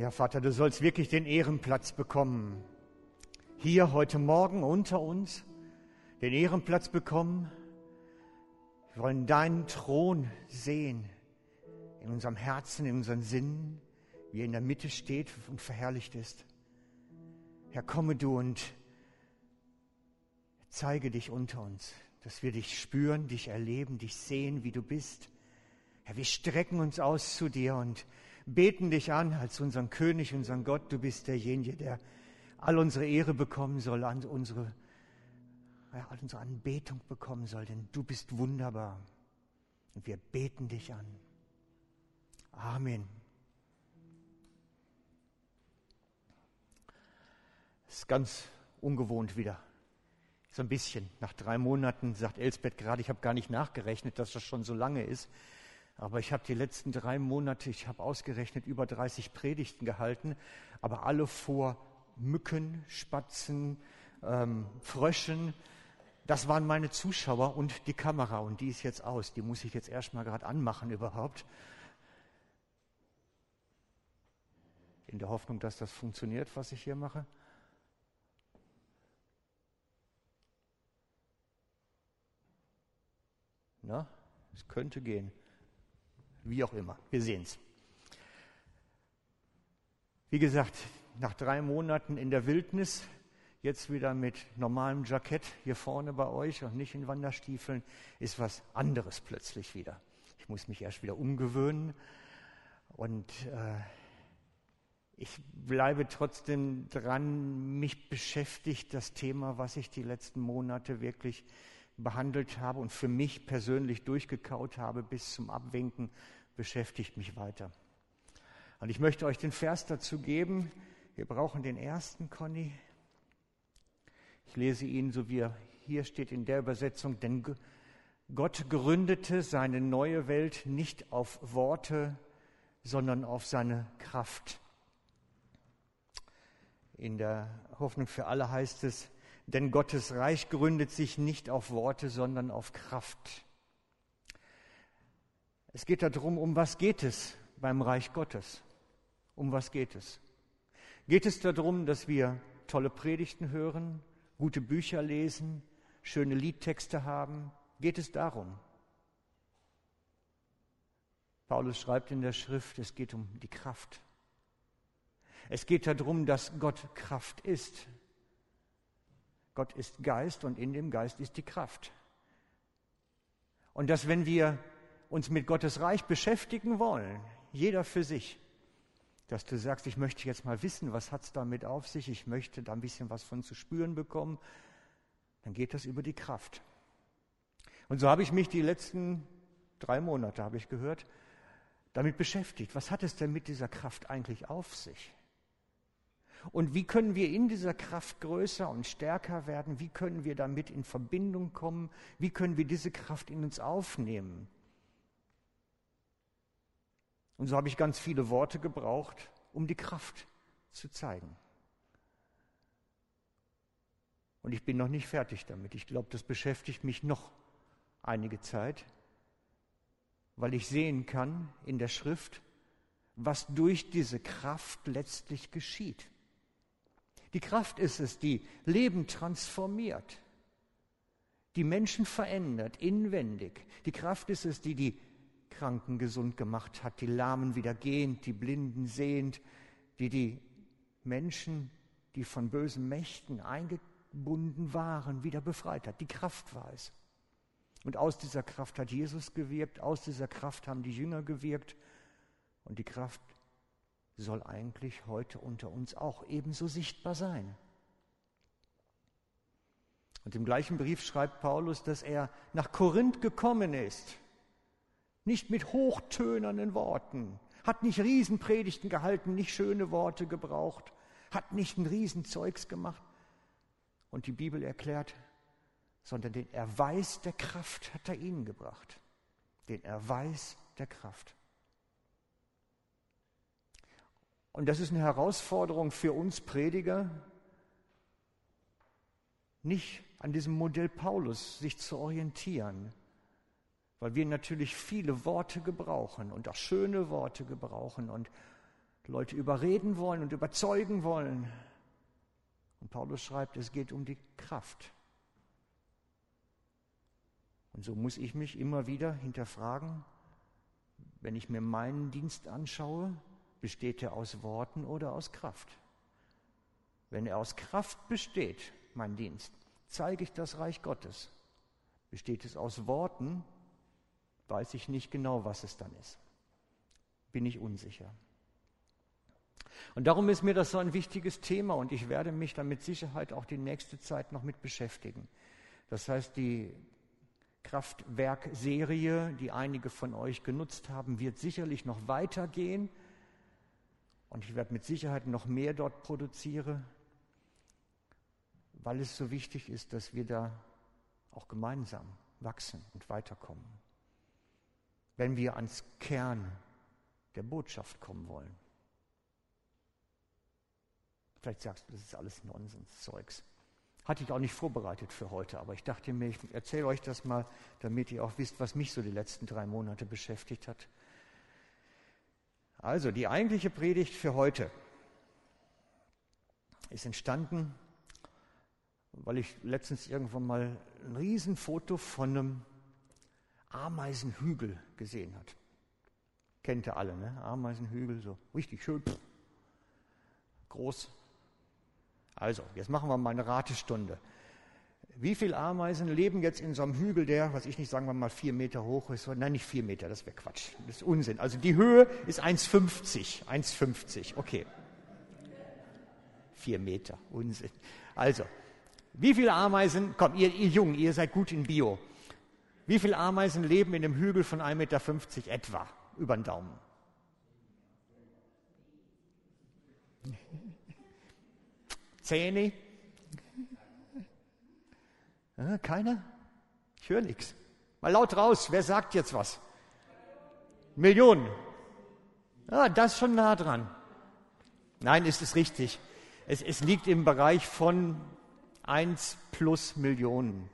Ja, Vater, du sollst wirklich den Ehrenplatz bekommen. Hier heute Morgen unter uns den Ehrenplatz bekommen. Wir wollen deinen Thron sehen in unserem Herzen, in unseren Sinnen, wie er in der Mitte steht und verherrlicht ist. Herr, komme du und zeige dich unter uns, dass wir dich spüren, dich erleben, dich sehen, wie du bist. Herr, wir strecken uns aus zu dir und beten dich an als unseren König, unseren Gott. Du bist derjenige, der all unsere Ehre bekommen soll, an unsere, ja, all unsere Anbetung bekommen soll, denn du bist wunderbar. Und wir beten dich an. Amen. Es ist ganz ungewohnt wieder. So ein bisschen. Nach drei Monaten sagt Elsbeth gerade, ich habe gar nicht nachgerechnet, dass das schon so lange ist. Aber ich habe die letzten drei Monate, ich habe ausgerechnet, über 30 Predigten gehalten, aber alle vor Mücken, Spatzen, ähm, Fröschen. Das waren meine Zuschauer und die Kamera und die ist jetzt aus. Die muss ich jetzt erstmal gerade anmachen überhaupt. In der Hoffnung, dass das funktioniert, was ich hier mache. Na, es könnte gehen. Wie auch immer. Wir sehen es. Wie gesagt, nach drei Monaten in der Wildnis, jetzt wieder mit normalem Jackett hier vorne bei euch und nicht in Wanderstiefeln, ist was anderes plötzlich wieder. Ich muss mich erst wieder umgewöhnen und äh, ich bleibe trotzdem dran, mich beschäftigt das Thema, was ich die letzten Monate wirklich behandelt habe und für mich persönlich durchgekaut habe bis zum Abwinken, beschäftigt mich weiter. Und ich möchte euch den Vers dazu geben. Wir brauchen den ersten, Conny. Ich lese ihn so wie er hier steht in der Übersetzung, denn Gott gründete seine neue Welt nicht auf Worte, sondern auf seine Kraft. In der Hoffnung für alle heißt es, denn Gottes Reich gründet sich nicht auf Worte, sondern auf Kraft. Es geht darum, um was geht es beim Reich Gottes? Um was geht es? Geht es darum, dass wir tolle Predigten hören, gute Bücher lesen, schöne Liedtexte haben? Geht es darum? Paulus schreibt in der Schrift, es geht um die Kraft. Es geht darum, dass Gott Kraft ist. Gott ist Geist und in dem Geist ist die Kraft. Und dass wenn wir uns mit Gottes Reich beschäftigen wollen, jeder für sich, dass du sagst, ich möchte jetzt mal wissen, was es damit auf sich, ich möchte da ein bisschen was von zu spüren bekommen, dann geht das über die Kraft. Und so habe ich mich die letzten drei Monate, habe ich gehört, damit beschäftigt. Was hat es denn mit dieser Kraft eigentlich auf sich? Und wie können wir in dieser Kraft größer und stärker werden? Wie können wir damit in Verbindung kommen? Wie können wir diese Kraft in uns aufnehmen? Und so habe ich ganz viele Worte gebraucht, um die Kraft zu zeigen. Und ich bin noch nicht fertig damit. Ich glaube, das beschäftigt mich noch einige Zeit, weil ich sehen kann in der Schrift, was durch diese Kraft letztlich geschieht. Die Kraft ist es, die Leben transformiert, die Menschen verändert, inwendig. Die Kraft ist es, die die Kranken gesund gemacht hat, die Lahmen wieder gehend, die Blinden sehend, die die Menschen, die von bösen Mächten eingebunden waren, wieder befreit hat. Die Kraft war es. Und aus dieser Kraft hat Jesus gewirkt, aus dieser Kraft haben die Jünger gewirkt und die Kraft soll eigentlich heute unter uns auch ebenso sichtbar sein. Und im gleichen Brief schreibt Paulus, dass er nach Korinth gekommen ist, nicht mit hochtönernen Worten, hat nicht Riesenpredigten gehalten, nicht schöne Worte gebraucht, hat nicht ein Riesenzeugs gemacht und die Bibel erklärt, sondern den Erweis der Kraft hat er ihnen gebracht. Den Erweis der Kraft. Und das ist eine Herausforderung für uns Prediger, nicht an diesem Modell Paulus sich zu orientieren, weil wir natürlich viele Worte gebrauchen und auch schöne Worte gebrauchen und Leute überreden wollen und überzeugen wollen. Und Paulus schreibt, es geht um die Kraft. Und so muss ich mich immer wieder hinterfragen, wenn ich mir meinen Dienst anschaue, besteht er aus Worten oder aus Kraft? Wenn er aus Kraft besteht, mein Dienst, zeige ich das Reich Gottes. Besteht es aus Worten, weiß ich nicht genau, was es dann ist. Bin ich unsicher. Und darum ist mir das so ein wichtiges Thema und ich werde mich dann mit Sicherheit auch die nächste Zeit noch mit beschäftigen. Das heißt, die Kraftwerkserie, die einige von euch genutzt haben, wird sicherlich noch weitergehen. Und ich werde mit Sicherheit noch mehr dort produzieren, weil es so wichtig ist, dass wir da auch gemeinsam wachsen und weiterkommen. Wenn wir ans Kern der Botschaft kommen wollen. Vielleicht sagst du, das ist alles Nonsens-Zeugs. Hatte ich auch nicht vorbereitet für heute, aber ich dachte mir, ich erzähle euch das mal, damit ihr auch wisst, was mich so die letzten drei Monate beschäftigt hat. Also, die eigentliche Predigt für heute ist entstanden, weil ich letztens irgendwann mal ein Riesenfoto von einem Ameisenhügel gesehen habe. Kennt ihr alle, ne? Ameisenhügel, so richtig schön groß, also, jetzt machen wir mal eine Ratestunde. Wie viele Ameisen leben jetzt in so einem Hügel, der, was ich nicht sagen wir mal, vier Meter hoch ist? Nein, nicht vier Meter, das wäre Quatsch. Das ist Unsinn. Also die Höhe ist 1,50. 1,50, okay. Vier Meter, Unsinn. Also, wie viele Ameisen, komm, ihr, ihr Jungen, ihr seid gut in Bio. Wie viele Ameisen leben in einem Hügel von 1,50 Meter etwa, über den Daumen? Zähne? Ja, keiner? Ich höre nichts. Mal laut raus, wer sagt jetzt was? Millionen. Ja, das ist schon nah dran. Nein, ist es richtig. Es, es liegt im Bereich von 1 plus Millionen.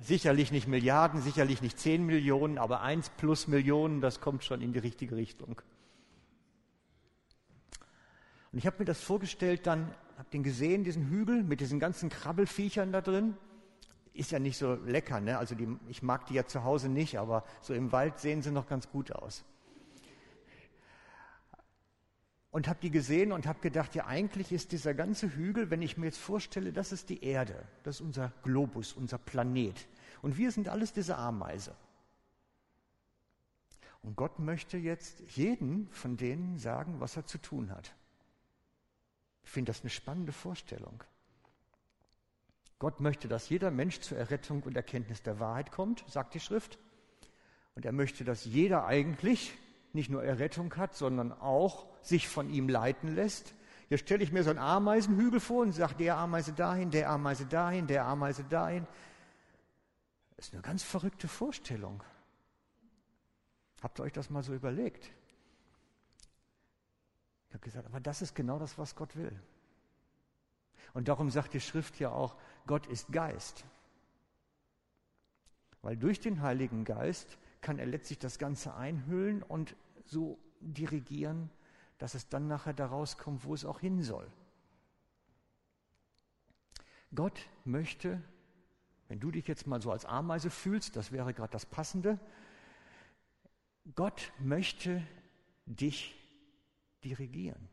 Sicherlich nicht Milliarden, sicherlich nicht 10 Millionen, aber 1 plus Millionen, das kommt schon in die richtige Richtung. Und ich habe mir das vorgestellt dann Habt den gesehen, diesen Hügel mit diesen ganzen Krabbelfiechern da drin? Ist ja nicht so lecker, ne? Also die, ich mag die ja zu Hause nicht, aber so im Wald sehen sie noch ganz gut aus. Und habe die gesehen und habe gedacht, ja eigentlich ist dieser ganze Hügel, wenn ich mir jetzt vorstelle, das ist die Erde, das ist unser Globus, unser Planet. Und wir sind alles diese Ameise. Und Gott möchte jetzt jeden von denen sagen, was er zu tun hat. Ich finde das eine spannende Vorstellung. Gott möchte, dass jeder Mensch zur Errettung und Erkenntnis der Wahrheit kommt, sagt die Schrift. Und er möchte, dass jeder eigentlich nicht nur Errettung hat, sondern auch sich von ihm leiten lässt. Hier stelle ich mir so einen Ameisenhügel vor und sage, der Ameise dahin, der Ameise dahin, der Ameise dahin. Das ist eine ganz verrückte Vorstellung. Habt ihr euch das mal so überlegt? Ich habe gesagt, aber das ist genau das, was Gott will. Und darum sagt die Schrift ja auch, Gott ist Geist. Weil durch den Heiligen Geist kann er letztlich das Ganze einhüllen und so dirigieren, dass es dann nachher da rauskommt, wo es auch hin soll. Gott möchte, wenn du dich jetzt mal so als Ameise fühlst, das wäre gerade das Passende, Gott möchte dich dirigieren.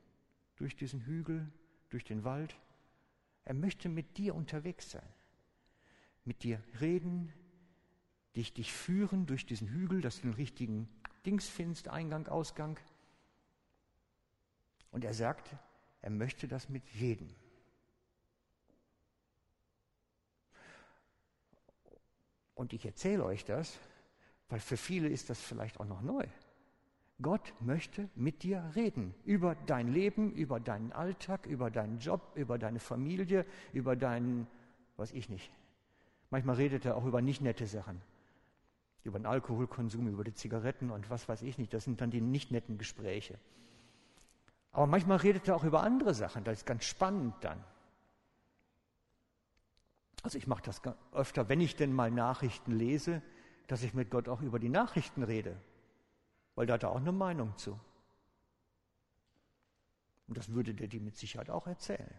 Durch diesen Hügel, durch den Wald. Er möchte mit dir unterwegs sein. Mit dir reden, dich, dich führen durch diesen Hügel, dass du den richtigen Dings findest, Eingang, Ausgang. Und er sagt, er möchte das mit jedem. Und ich erzähle euch das, weil für viele ist das vielleicht auch noch neu. Gott möchte mit dir reden über dein Leben, über deinen Alltag, über deinen Job, über deine Familie, über deinen, was ich nicht. Manchmal redet er auch über nicht nette Sachen, über den Alkoholkonsum, über die Zigaretten und was weiß ich nicht. Das sind dann die nicht netten Gespräche. Aber manchmal redet er auch über andere Sachen. Das ist ganz spannend dann. Also ich mache das öfter, wenn ich denn mal Nachrichten lese, dass ich mit Gott auch über die Nachrichten rede weil da hat er auch eine Meinung zu. Und das würde der dir mit Sicherheit auch erzählen.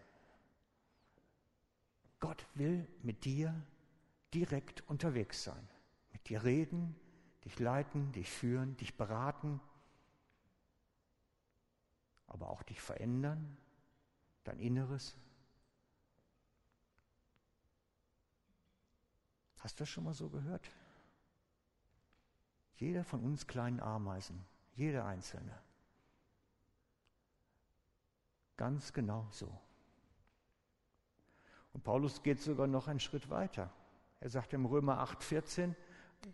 Gott will mit dir direkt unterwegs sein, mit dir reden, dich leiten, dich führen, dich beraten, aber auch dich verändern, dein Inneres. Hast du das schon mal so gehört? Jeder von uns kleinen Ameisen, jeder einzelne. Ganz genau so. Und Paulus geht sogar noch einen Schritt weiter. Er sagt im Römer 8,14,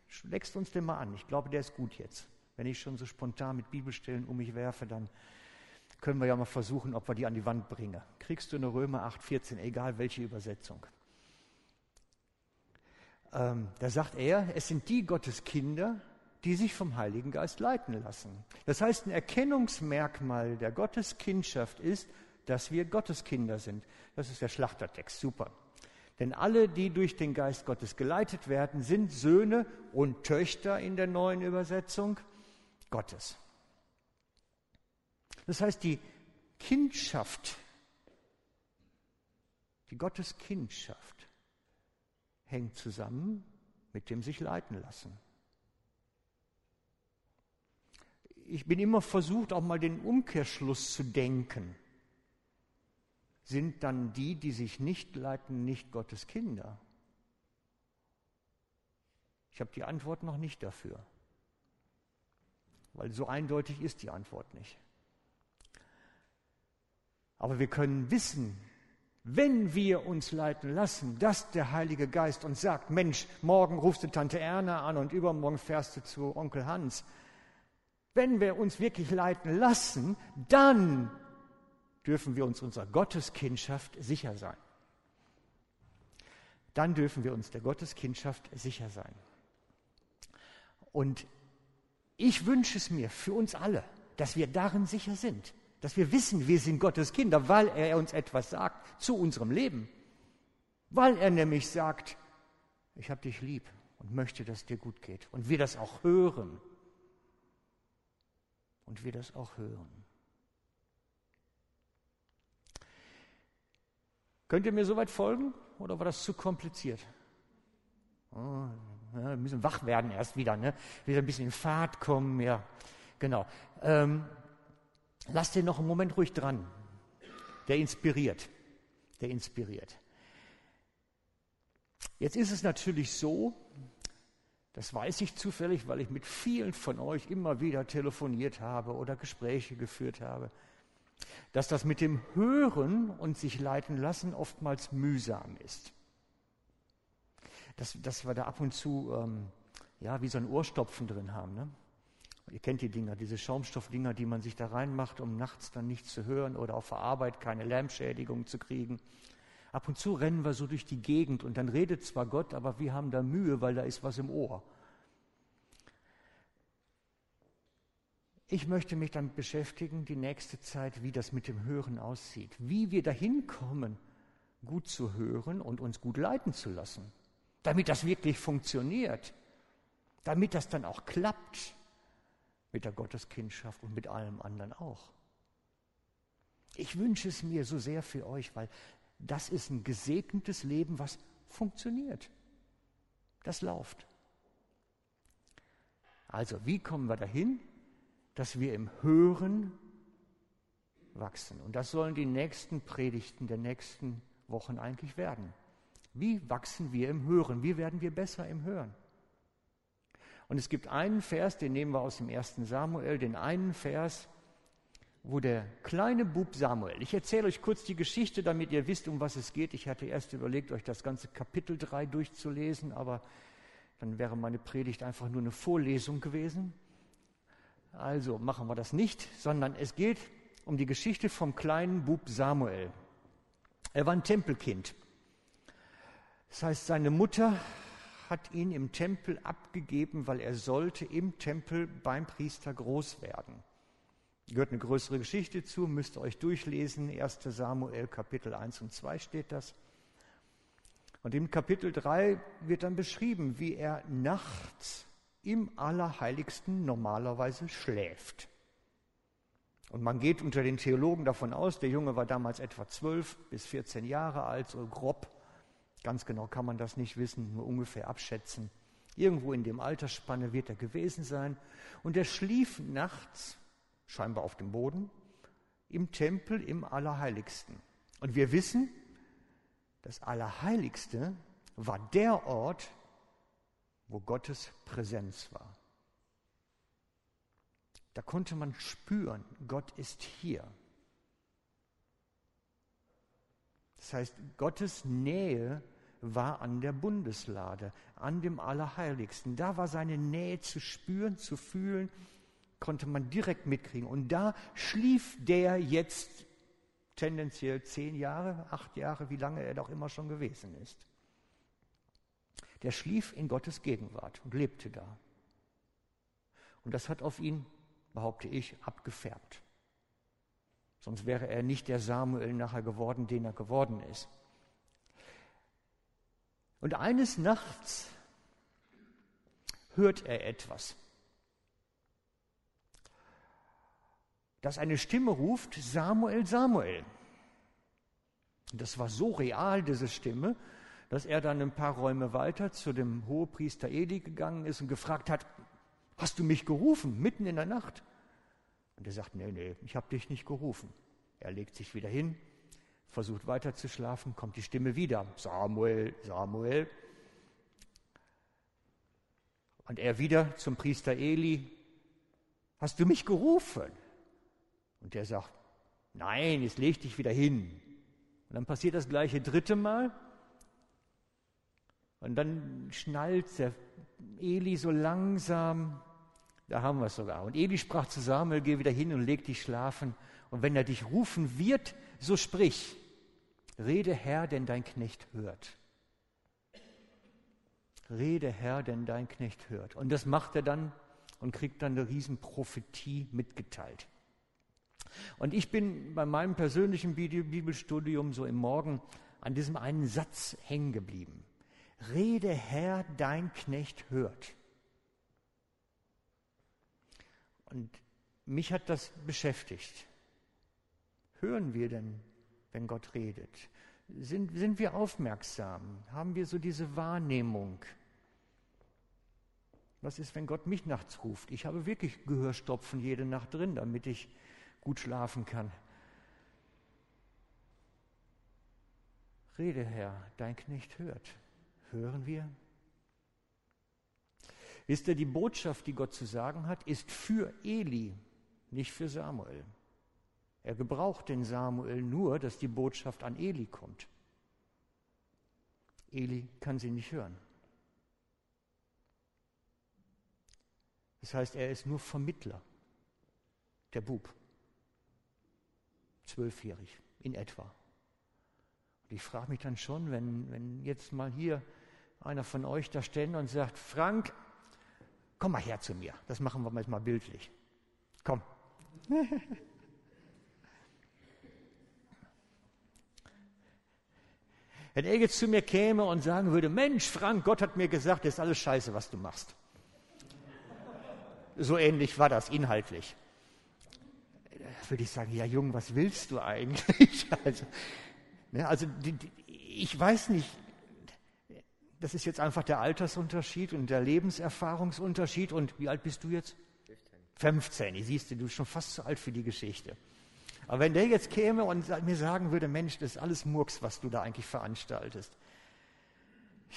schlägst uns den mal an. Ich glaube, der ist gut jetzt. Wenn ich schon so spontan mit Bibelstellen um mich werfe, dann können wir ja mal versuchen, ob wir die an die Wand bringen. Kriegst du eine Römer 8,14, egal welche Übersetzung. Ähm, da sagt er, es sind die Gotteskinder, die sich vom Heiligen Geist leiten lassen. Das heißt, ein Erkennungsmerkmal der Gotteskindschaft ist, dass wir Gotteskinder sind. Das ist der Schlachtertext, super. Denn alle, die durch den Geist Gottes geleitet werden, sind Söhne und Töchter in der neuen Übersetzung Gottes. Das heißt, die Kindschaft, die Gotteskindschaft hängt zusammen mit dem sich leiten lassen. Ich bin immer versucht, auch mal den Umkehrschluss zu denken. Sind dann die, die sich nicht leiten, nicht Gottes Kinder? Ich habe die Antwort noch nicht dafür, weil so eindeutig ist die Antwort nicht. Aber wir können wissen, wenn wir uns leiten lassen, dass der Heilige Geist uns sagt, Mensch, morgen rufst du Tante Erna an und übermorgen fährst du zu Onkel Hans. Wenn wir uns wirklich leiten lassen, dann dürfen wir uns unserer Gotteskindschaft sicher sein. Dann dürfen wir uns der Gotteskindschaft sicher sein. Und ich wünsche es mir für uns alle, dass wir darin sicher sind dass wir wissen, wir sind Gottes Kinder, weil er uns etwas sagt zu unserem Leben. Weil er nämlich sagt, ich habe dich lieb und möchte, dass dir gut geht. Und wir das auch hören. Und wir das auch hören. Könnt ihr mir soweit folgen oder war das zu kompliziert? Oh, wir müssen wach werden erst wieder, ne? wieder ein bisschen in Fahrt kommen, ja, genau. Ähm, Lass den noch einen Moment ruhig dran. Der inspiriert. Der inspiriert. Jetzt ist es natürlich so, das weiß ich zufällig, weil ich mit vielen von euch immer wieder telefoniert habe oder Gespräche geführt habe, dass das mit dem Hören und sich leiten lassen oftmals mühsam ist. Dass, dass wir da ab und zu ähm, ja, wie so ein Ohrstopfen drin haben. Ne? Ihr kennt die Dinger, diese Schaumstoffdinger, die man sich da reinmacht, um nachts dann nichts zu hören oder auf der Arbeit keine Lärmschädigung zu kriegen. Ab und zu rennen wir so durch die Gegend und dann redet zwar Gott, aber wir haben da Mühe, weil da ist was im Ohr. Ich möchte mich damit beschäftigen, die nächste Zeit, wie das mit dem Hören aussieht. Wie wir dahin kommen, gut zu hören und uns gut leiten zu lassen. Damit das wirklich funktioniert. Damit das dann auch klappt mit der Gotteskindschaft und mit allem anderen auch. Ich wünsche es mir so sehr für euch, weil das ist ein gesegnetes Leben, was funktioniert. Das läuft. Also, wie kommen wir dahin, dass wir im Hören wachsen? Und das sollen die nächsten Predigten der nächsten Wochen eigentlich werden. Wie wachsen wir im Hören? Wie werden wir besser im Hören? Und es gibt einen Vers, den nehmen wir aus dem ersten Samuel, den einen Vers, wo der kleine Bub Samuel, ich erzähle euch kurz die Geschichte, damit ihr wisst, um was es geht. Ich hatte erst überlegt, euch das ganze Kapitel 3 durchzulesen, aber dann wäre meine Predigt einfach nur eine Vorlesung gewesen. Also machen wir das nicht, sondern es geht um die Geschichte vom kleinen Bub Samuel. Er war ein Tempelkind. Das heißt, seine Mutter hat ihn im Tempel abgegeben, weil er sollte im Tempel beim Priester groß werden. Gehört eine größere Geschichte zu, müsst ihr euch durchlesen. 1. Samuel Kapitel 1 und 2 steht das. Und im Kapitel 3 wird dann beschrieben, wie er nachts im Allerheiligsten normalerweise schläft. Und man geht unter den Theologen davon aus, der Junge war damals etwa 12 bis 14 Jahre alt, so grob. Ganz genau kann man das nicht wissen, nur ungefähr abschätzen. Irgendwo in dem Altersspanne wird er gewesen sein. Und er schlief nachts, scheinbar auf dem Boden, im Tempel im Allerheiligsten. Und wir wissen, das Allerheiligste war der Ort, wo Gottes Präsenz war. Da konnte man spüren, Gott ist hier. Das heißt, Gottes Nähe war an der Bundeslade, an dem Allerheiligsten. Da war seine Nähe zu spüren, zu fühlen, konnte man direkt mitkriegen. Und da schlief der jetzt tendenziell zehn Jahre, acht Jahre, wie lange er doch immer schon gewesen ist. Der schlief in Gottes Gegenwart und lebte da. Und das hat auf ihn, behaupte ich, abgefärbt. Sonst wäre er nicht der Samuel nachher geworden, den er geworden ist. Und eines Nachts hört er etwas. Dass eine Stimme ruft, Samuel, Samuel. Das war so real, diese Stimme, dass er dann ein paar Räume weiter zu dem Hohepriester Eli gegangen ist und gefragt hat, hast du mich gerufen, mitten in der Nacht? Und er sagt, nee, nee, ich habe dich nicht gerufen. Er legt sich wieder hin, versucht weiter zu schlafen, kommt die Stimme wieder. Samuel, Samuel. Und er wieder zum Priester Eli. Hast du mich gerufen? Und der sagt, nein, jetzt leg dich wieder hin. Und dann passiert das gleiche dritte Mal. Und dann schnallt der Eli so langsam, da haben wir es sogar. Und Eli sprach zu Samuel, geh wieder hin und leg dich schlafen. Und wenn er dich rufen wird, so sprich. Rede Herr, denn dein Knecht hört. Rede Herr, denn dein Knecht hört. Und das macht er dann und kriegt dann eine Riesenprophetie mitgeteilt. Und ich bin bei meinem persönlichen Bibelstudium so im Morgen an diesem einen Satz hängen geblieben. Rede Herr, dein Knecht hört. Und mich hat das beschäftigt. Hören wir denn wenn Gott redet? Sind, sind wir aufmerksam? Haben wir so diese Wahrnehmung? Was ist, wenn Gott mich nachts ruft? Ich habe wirklich Gehörstopfen jede Nacht drin, damit ich gut schlafen kann. Rede, Herr, dein Knecht hört. Hören wir? Wisst ihr, die Botschaft, die Gott zu sagen hat, ist für Eli, nicht für Samuel. Er gebraucht den Samuel nur, dass die Botschaft an Eli kommt. Eli kann sie nicht hören. Das heißt, er ist nur Vermittler, der Bub. Zwölfjährig in etwa. Und ich frage mich dann schon, wenn, wenn jetzt mal hier einer von euch da stände und sagt, Frank, komm mal her zu mir. Das machen wir jetzt mal bildlich. Komm. Wenn er jetzt zu mir käme und sagen würde, Mensch, Frank, Gott hat mir gesagt, das ist alles scheiße, was du machst. So ähnlich war das inhaltlich. Würde ich sagen, ja Jung, was willst du eigentlich? also, ne, also die, die, ich weiß nicht, das ist jetzt einfach der Altersunterschied und der Lebenserfahrungsunterschied. Und wie alt bist du jetzt? 15. 15. Siehst du, du bist schon fast zu alt für die Geschichte. Aber wenn der jetzt käme und mir sagen würde, Mensch, das ist alles Murks, was du da eigentlich veranstaltest.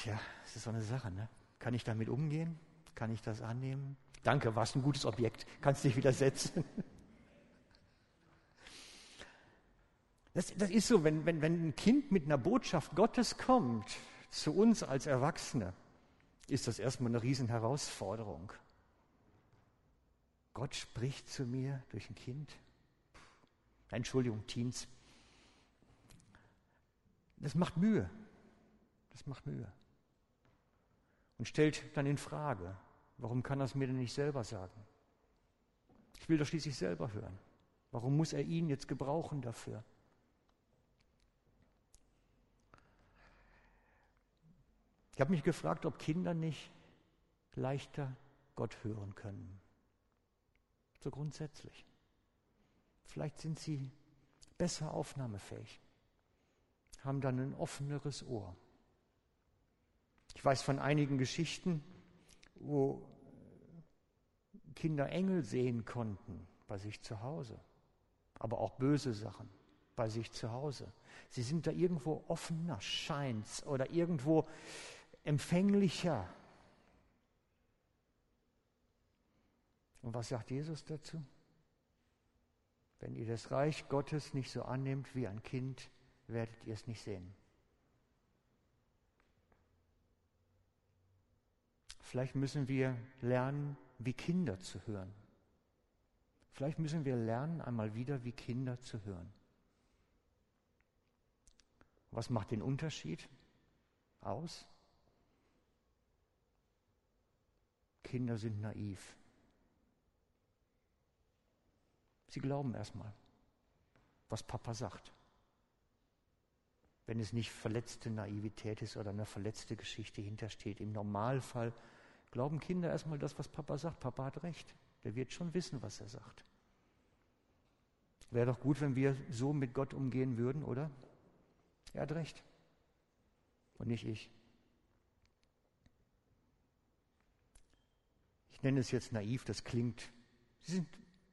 Ja, das ist so eine Sache, ne? Kann ich damit umgehen? Kann ich das annehmen? Danke, warst ein gutes Objekt. Kannst dich wieder Das, das ist so, wenn, wenn, wenn ein Kind mit einer Botschaft Gottes kommt, zu uns als Erwachsene, ist das erstmal eine Riesenherausforderung. Gott spricht zu mir durch ein Kind. Entschuldigung, Teens. Das macht Mühe. Das macht Mühe. Und stellt dann in Frage, warum kann er es mir denn nicht selber sagen? Ich will doch schließlich selber hören. Warum muss er ihn jetzt gebrauchen dafür? Ich habe mich gefragt, ob Kinder nicht leichter Gott hören können. So grundsätzlich. Vielleicht sind sie besser aufnahmefähig, haben dann ein offeneres Ohr. Ich weiß von einigen Geschichten, wo Kinder Engel sehen konnten bei sich zu Hause, aber auch böse Sachen bei sich zu Hause. Sie sind da irgendwo offener, scheint's, oder irgendwo empfänglicher. Und was sagt Jesus dazu? Wenn ihr das Reich Gottes nicht so annehmt wie ein Kind, werdet ihr es nicht sehen. Vielleicht müssen wir lernen, wie Kinder zu hören. Vielleicht müssen wir lernen, einmal wieder wie Kinder zu hören. Was macht den Unterschied aus? Kinder sind naiv. Sie glauben erstmal, was Papa sagt. Wenn es nicht verletzte Naivität ist oder eine verletzte Geschichte hintersteht. Im Normalfall glauben Kinder erstmal das, was Papa sagt. Papa hat recht. Der wird schon wissen, was er sagt. Wäre doch gut, wenn wir so mit Gott umgehen würden, oder? Er hat recht. Und nicht ich. Nenne es jetzt naiv, das klingt. Sie sind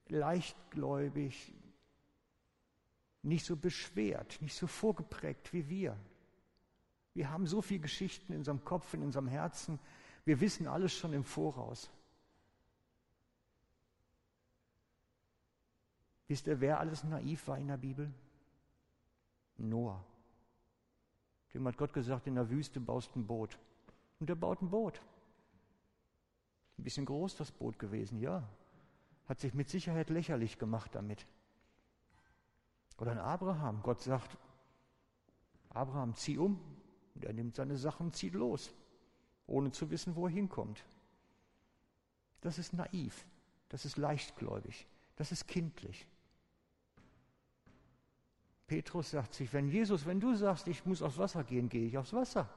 leichtgläubig, nicht so beschwert, nicht so vorgeprägt wie wir. Wir haben so viele Geschichten in unserem Kopf, in unserem Herzen. Wir wissen alles schon im Voraus. Wisst ihr, wer alles naiv war in der Bibel? Noah. Dem hat Gott gesagt, in der Wüste baust ein Boot. Und er baut ein Boot. Ein bisschen groß das Boot gewesen, ja. Hat sich mit Sicherheit lächerlich gemacht damit. Oder ein Abraham. Gott sagt, Abraham, zieh um. Und er nimmt seine Sachen und zieht los, ohne zu wissen, wo er hinkommt. Das ist naiv. Das ist leichtgläubig. Das ist kindlich. Petrus sagt sich, wenn Jesus, wenn du sagst, ich muss aufs Wasser gehen, gehe ich aufs Wasser.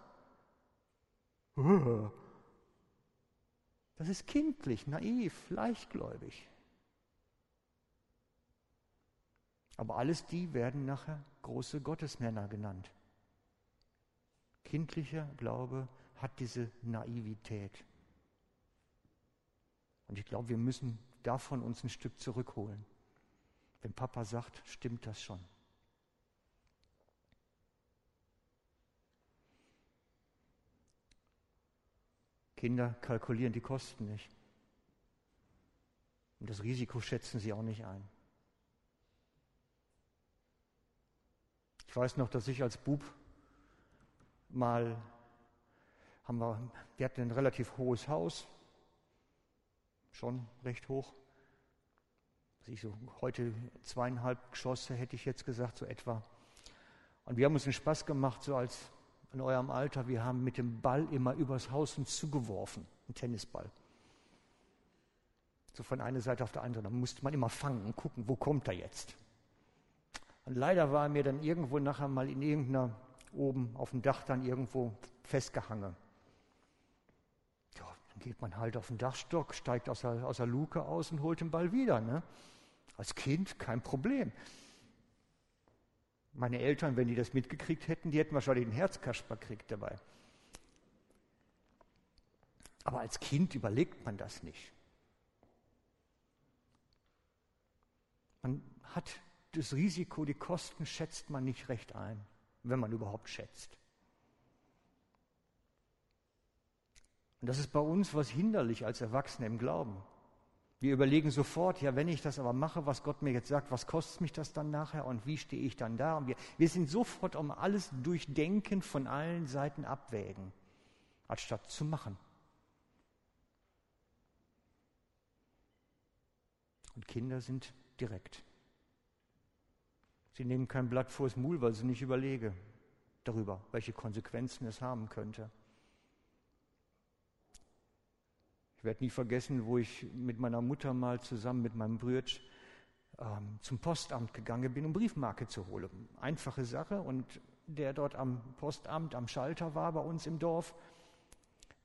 Das ist kindlich, naiv, leichtgläubig. Aber alles die werden nachher große Gottesmänner genannt. Kindlicher Glaube hat diese Naivität. Und ich glaube, wir müssen davon uns ein Stück zurückholen. Wenn Papa sagt, stimmt das schon. Kinder kalkulieren die Kosten nicht. Und das Risiko schätzen sie auch nicht ein. Ich weiß noch, dass ich als Bub mal, haben wir, wir hatten ein relativ hohes Haus, schon recht hoch. Ich so, heute zweieinhalb Geschosse hätte ich jetzt gesagt, so etwa. Und wir haben uns einen Spaß gemacht, so als in eurem Alter, wir haben mit dem Ball immer übers Haus uns zugeworfen, einen Tennisball. So von einer Seite auf der anderen. Da musste man immer fangen und gucken, wo kommt er jetzt. Und leider war er mir dann irgendwo nachher mal in irgendeiner, oben auf dem Dach dann irgendwo festgehangen. Ja, dann geht man halt auf den Dachstock, steigt aus der, aus der Luke aus und holt den Ball wieder. Ne? Als Kind kein Problem. Meine Eltern, wenn die das mitgekriegt hätten, die hätten wahrscheinlich einen Herzkasper gekriegt dabei. Aber als Kind überlegt man das nicht. Man hat das Risiko, die Kosten schätzt man nicht recht ein, wenn man überhaupt schätzt. Und das ist bei uns was hinderlich als Erwachsene im Glauben. Wir überlegen sofort, ja, wenn ich das aber mache, was Gott mir jetzt sagt, was kostet mich das dann nachher und wie stehe ich dann da? Und wir, wir sind sofort um alles durchdenken, von allen Seiten abwägen, anstatt zu machen. Und Kinder sind direkt. Sie nehmen kein Blatt vors Mul, weil sie nicht überlege darüber, welche Konsequenzen es haben könnte. Ich werde nie vergessen, wo ich mit meiner Mutter mal zusammen mit meinem Brütsch ähm, zum Postamt gegangen bin, um Briefmarke zu holen. Einfache Sache. Und der dort am Postamt, am Schalter war bei uns im Dorf,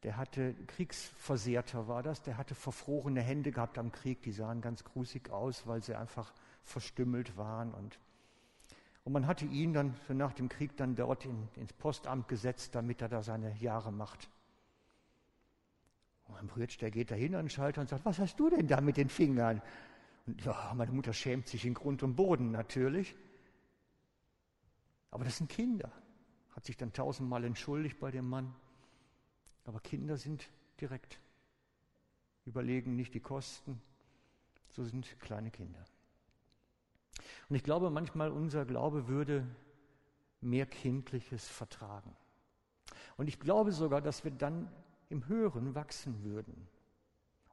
der hatte Kriegsversehrter war das, der hatte verfrorene Hände gehabt am Krieg, die sahen ganz grusig aus, weil sie einfach verstümmelt waren. Und, und man hatte ihn dann für nach dem Krieg dann dort in, ins Postamt gesetzt, damit er da seine Jahre macht. Und mein Brütsch, der geht da hin an den Schalter und sagt, was hast du denn da mit den Fingern? Und ja, meine Mutter schämt sich in Grund und Boden natürlich. Aber das sind Kinder. Hat sich dann tausendmal entschuldigt bei dem Mann. Aber Kinder sind direkt, überlegen nicht die Kosten. So sind kleine Kinder. Und ich glaube manchmal, unser Glaube würde mehr Kindliches vertragen. Und ich glaube sogar, dass wir dann im Hören wachsen würden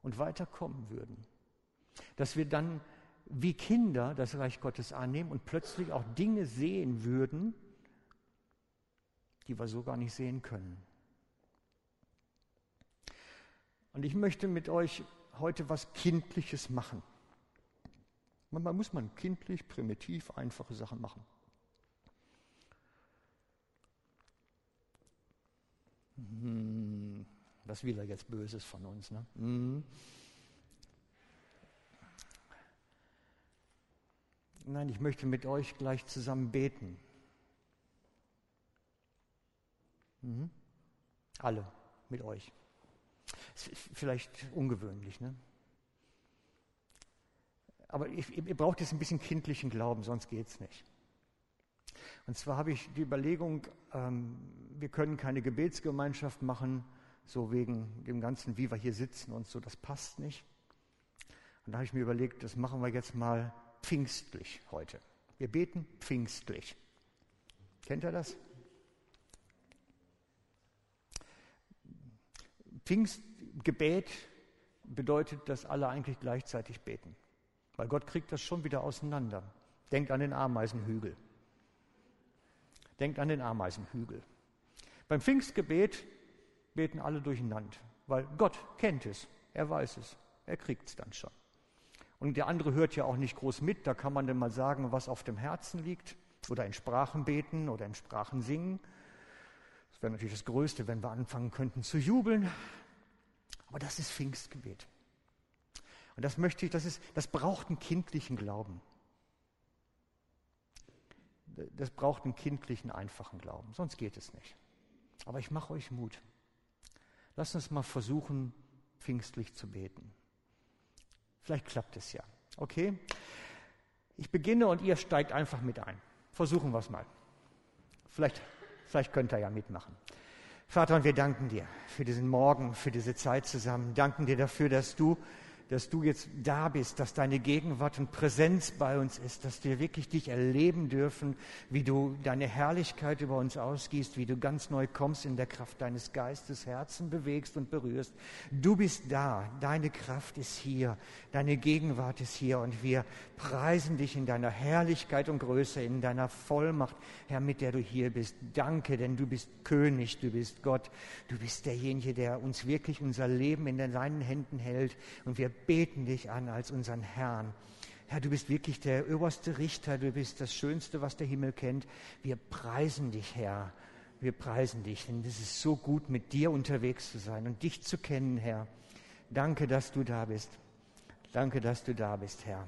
und weiterkommen würden. Dass wir dann wie Kinder das Reich Gottes annehmen und plötzlich auch Dinge sehen würden, die wir so gar nicht sehen können. Und ich möchte mit euch heute was Kindliches machen. Manchmal muss man kindlich, primitiv, einfache Sachen machen. Hm, was will er jetzt Böses von uns? Ne? Hm. Nein, ich möchte mit euch gleich zusammen beten. Mhm. Alle mit euch. Ist vielleicht ungewöhnlich, ne? Aber ich, ihr braucht jetzt ein bisschen kindlichen Glauben, sonst geht es nicht. Und zwar habe ich die Überlegung, ähm, wir können keine Gebetsgemeinschaft machen, so wegen dem Ganzen, wie wir hier sitzen und so, das passt nicht. Und da habe ich mir überlegt, das machen wir jetzt mal pfingstlich heute. Wir beten pfingstlich. Kennt ihr das? Pfingstgebet bedeutet, dass alle eigentlich gleichzeitig beten. Weil Gott kriegt das schon wieder auseinander. Denkt an den Ameisenhügel. Denkt an den Ameisenhügel. Beim Pfingstgebet beten alle durcheinander, weil Gott kennt es, er weiß es, er kriegt es dann schon. Und der andere hört ja auch nicht groß mit, da kann man dann mal sagen, was auf dem Herzen liegt oder in Sprachen beten oder in Sprachen singen. Das wäre natürlich das Größte, wenn wir anfangen könnten zu jubeln. Aber das ist Pfingstgebet. Und das möchte ich, das ist, das braucht einen kindlichen Glauben. Das braucht einen kindlichen, einfachen Glauben. Sonst geht es nicht. Aber ich mache euch Mut. Lasst uns mal versuchen, pfingstlich zu beten. Vielleicht klappt es ja. Okay? Ich beginne und ihr steigt einfach mit ein. Versuchen wir es mal. Vielleicht, vielleicht könnt ihr ja mitmachen. Vater, und wir danken dir für diesen Morgen, für diese Zeit zusammen. Danken dir dafür, dass du dass du jetzt da bist, dass deine Gegenwart und Präsenz bei uns ist, dass wir wirklich dich erleben dürfen, wie du deine Herrlichkeit über uns ausgießt, wie du ganz neu kommst in der Kraft deines Geistes, Herzen bewegst und berührst. Du bist da, deine Kraft ist hier, deine Gegenwart ist hier. Und wir preisen dich in deiner Herrlichkeit und Größe, in deiner Vollmacht, Herr, mit der du hier bist. Danke, denn du bist König, du bist Gott, du bist derjenige, der uns wirklich unser Leben in deinen Händen hält. Und wir beten dich an als unseren Herrn. Herr, du bist wirklich der oberste Richter, du bist das Schönste, was der Himmel kennt. Wir preisen dich, Herr. Wir preisen dich, denn es ist so gut, mit dir unterwegs zu sein und dich zu kennen, Herr. Danke, dass du da bist. Danke, dass du da bist, Herr.